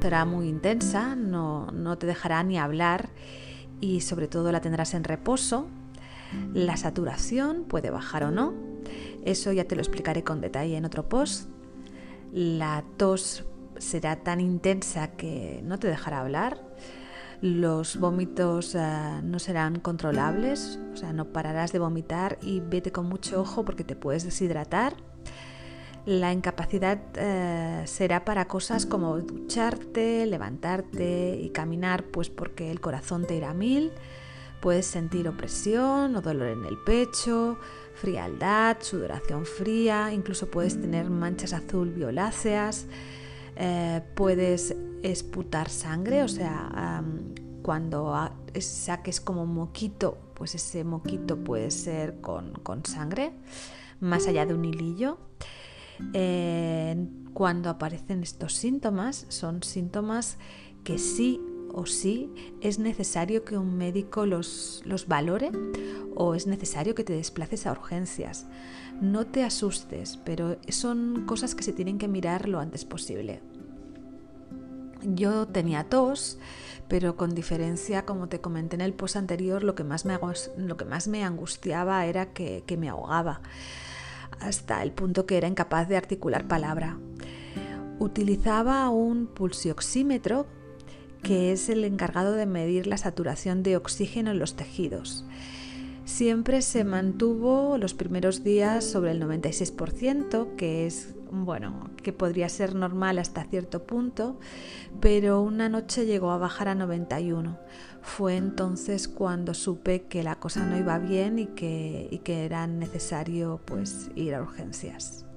será muy intensa, no, no te dejará ni hablar y sobre todo la tendrás en reposo. La saturación puede bajar o no, eso ya te lo explicaré con detalle en otro post. La tos será tan intensa que no te dejará hablar. Los vómitos eh, no serán controlables, o sea, no pararás de vomitar y vete con mucho ojo porque te puedes deshidratar. La incapacidad eh, será para cosas como ducharte, levantarte y caminar, pues porque el corazón te irá a mil. Puedes sentir opresión o dolor en el pecho, frialdad, sudoración fría, incluso puedes tener manchas azul violáceas, eh, puedes esputar sangre, o sea, cuando saques como moquito, pues ese moquito puede ser con, sangre, más allá de un hilillo. Cuando aparecen estos síntomas, son síntomas que sí o sí es necesario que un médico los, valore o es necesario que te desplaces a urgencias. No te asustes, pero son cosas que se tienen que mirar lo antes posible. Yo tenía tos, pero con diferencia, como te comenté en el post anterior, lo que más me, angustiaba era que me ahogaba, hasta el punto que era incapaz de articular palabra. Utilizaba un pulsioxímetro que es el encargado de medir la saturación de oxígeno en los tejidos. Siempre se mantuvo los primeros días sobre el 96%, que es bueno, que podría ser normal hasta cierto punto, pero una noche llegó a bajar a 91. Fue entonces cuando supe que la cosa no iba bien y que, era necesario pues ir a urgencias.